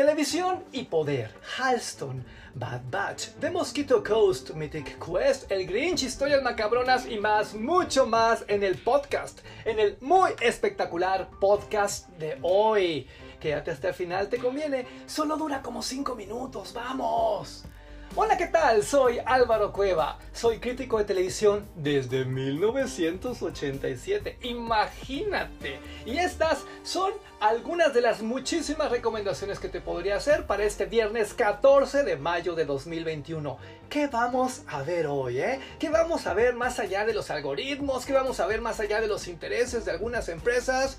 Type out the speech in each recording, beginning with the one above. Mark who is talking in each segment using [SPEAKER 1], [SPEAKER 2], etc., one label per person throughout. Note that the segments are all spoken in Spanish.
[SPEAKER 1] Televisión y poder, Halston, Bad Batch, The Mosquito Coast, Mythic Quest, El Grinch, historias macabronas y más, mucho más en el podcast, en el muy espectacular podcast de hoy. Quédate hasta el final, te conviene, solo dura como 5 minutos, vamos. Hola, ¿qué tal? Soy Álvaro Cueva. Soy crítico de televisión desde 1987. Imagínate. Y estas son algunas de las muchísimas recomendaciones que te podría hacer para este viernes 14 de mayo de 2021. ¿Qué vamos a ver hoy, eh? ¿Qué vamos a ver más allá de los algoritmos? ¿Qué vamos a ver más allá de los intereses de algunas empresas?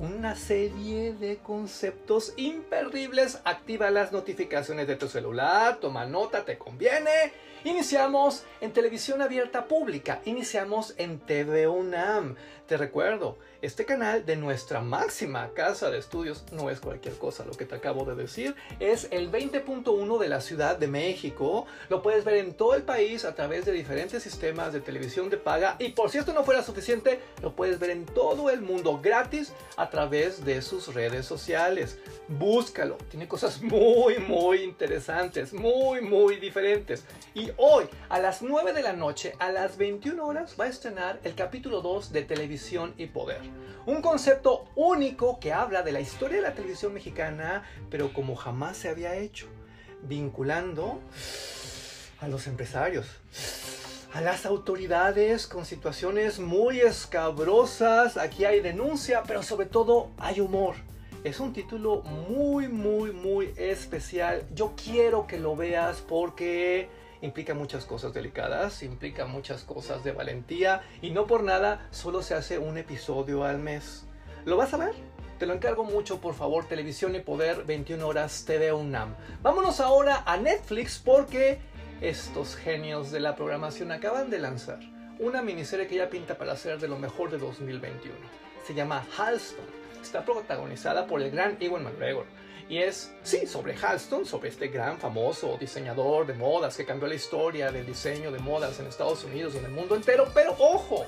[SPEAKER 1] Una serie de conceptos imperdibles. Activa las notificaciones de tu celular, toma nota, te conviene. Iniciamos en televisión abierta pública, iniciamos en TV UNAM. Te recuerdo, este canal de nuestra máxima casa de estudios no es cualquier cosa, lo que te acabo de decir, es el 20.1 de la Ciudad de México. Lo puedes ver en todo el país a través de diferentes sistemas de televisión de paga y por si esto no fuera suficiente, lo puedes ver en todo el mundo gratis través de sus redes sociales. Búscalo, tiene cosas muy muy interesantes, muy muy diferentes. Y hoy a las 9 de la noche, a las 21 horas, va a estrenar el capítulo 2 de Televisión y Poder. Un concepto único que habla de la historia de la televisión mexicana, pero como jamás se había hecho, vinculando a los empresarios, a las autoridades con situaciones muy escabrosas. Aquí hay denuncia, pero sobre todo hay humor. Es un título muy, muy, muy especial. Yo quiero que lo veas porque implica muchas cosas delicadas, implica muchas cosas de valentía y no por nada solo se hace un episodio al mes. ¿Lo vas a ver? Te lo encargo mucho, por favor, Televisión y Poder, 21 horas, TV UNAM. Vámonos ahora a Netflix porque estos genios de la programación acaban de lanzar una miniserie que ya pinta para ser de lo mejor de 2021. Se llama Halston. Está protagonizada por el gran Ewan McGregor y es, sí, sobre Halston, sobre este gran famoso diseñador de modas que cambió la historia del diseño de modas en Estados Unidos y en el mundo entero. Pero ojo,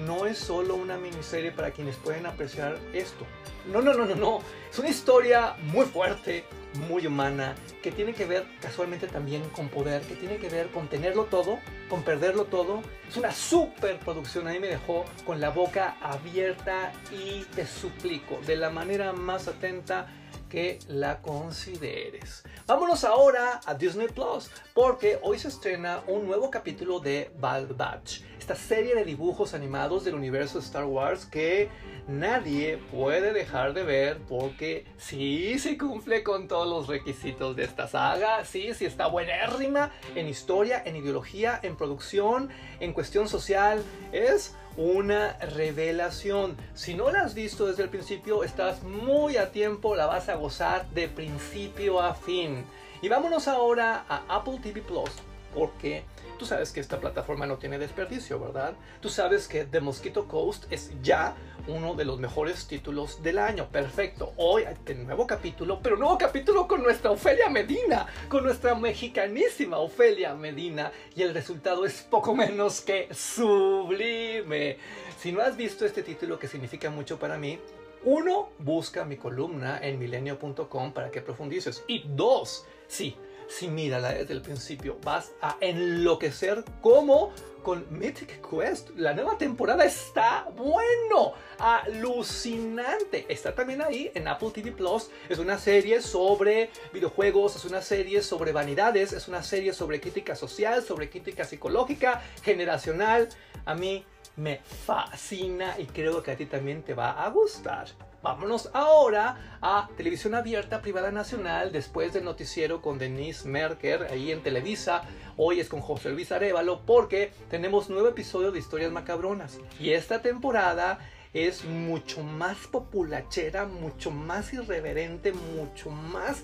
[SPEAKER 1] no es solo una miniserie para quienes pueden apreciar esto. No, no, no, no, no. Es una historia muy fuerte, muy humana, que tiene que ver casualmente también con poder, que tiene que ver con tenerlo todo, con perderlo todo. Es una super producción. A mí me dejó con la boca abierta y te suplico, de la manera más atenta, que la consideres. Vámonos ahora a Disney Plus, porque hoy se estrena un nuevo capítulo de Bad Batch, esta serie de dibujos animados del universo Star Wars que nadie puede dejar de ver porque sí, sí cumple con todos los requisitos de esta saga, sí, sí está buenérrima en historia, en ideología, en producción, en cuestión social, es una revelación. Si no la has visto desde el principio, estás muy a tiempo, la vas a gozar de principio a fin. Y vámonos ahora a Apple TV Plus, porque tú sabes que esta plataforma no tiene desperdicio, ¿verdad? Tú sabes que The Mosquito Coast es ya uno de los mejores títulos del año. Perfecto. Hoy un nuevo capítulo, pero nuevo capítulo con nuestra Ofelia Medina, con nuestra mexicanísima Ofelia Medina. Y el resultado es poco menos que sublime. Si no has visto este título que significa mucho para mí, uno, busca mi columna en milenio.com para que profundices. Y dos, sí, sí, mírala desde el principio. Vas a enloquecer como con Mythic Quest. La nueva temporada está bueno, alucinante. Está también ahí en Apple TV Plus. Es una serie sobre videojuegos, es una serie sobre vanidades, es una serie sobre crítica social, sobre crítica psicológica, generacional. A mí me fascina y creo que a ti también te va a gustar. Vámonos ahora a Televisión Abierta Privada Nacional después del noticiero con Denise Merker ahí en Televisa. Hoy es con José Luis Arevalo porque tenemos nuevo episodio de Historias Macabronas. Y esta temporada es mucho más populachera, mucho más irreverente, mucho más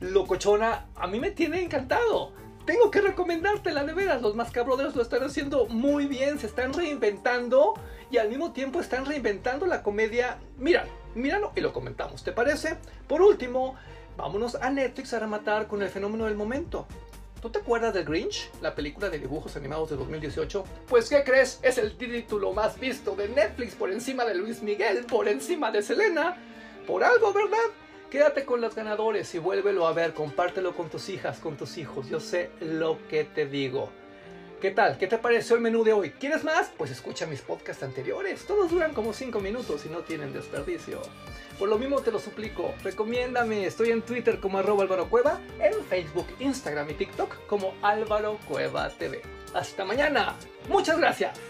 [SPEAKER 1] locochona. A mí me tiene encantado tengo que recomendártela de veras. Los Mascabrothers lo están haciendo muy bien, se están reinventando y al mismo tiempo están reinventando la comedia. Mira, míralo y lo comentamos, ¿te parece? Por último, vámonos a Netflix a rematar con el fenómeno del momento. ¿Tú te acuerdas de Grinch, la película de dibujos animados de 2018? Pues ¿qué crees? Es el título más visto de Netflix por encima de Luis Miguel, por encima de Selena. Por algo, ¿verdad? Quédate con los ganadores y vuélvelo a ver, compártelo con tus hijas, con tus hijos. Yo sé lo que te digo. ¿Qué tal? ¿Qué te pareció el menú de hoy? ¿Quieres más? Pues escucha mis podcasts anteriores. Todos duran como 5 minutos y no tienen desperdicio. Por lo mismo te lo suplico, recomiéndame. Estoy en Twitter como arroba Cueva, en Facebook, Instagram y TikTok como Álvaro Cueva TV. Hasta mañana. Muchas gracias.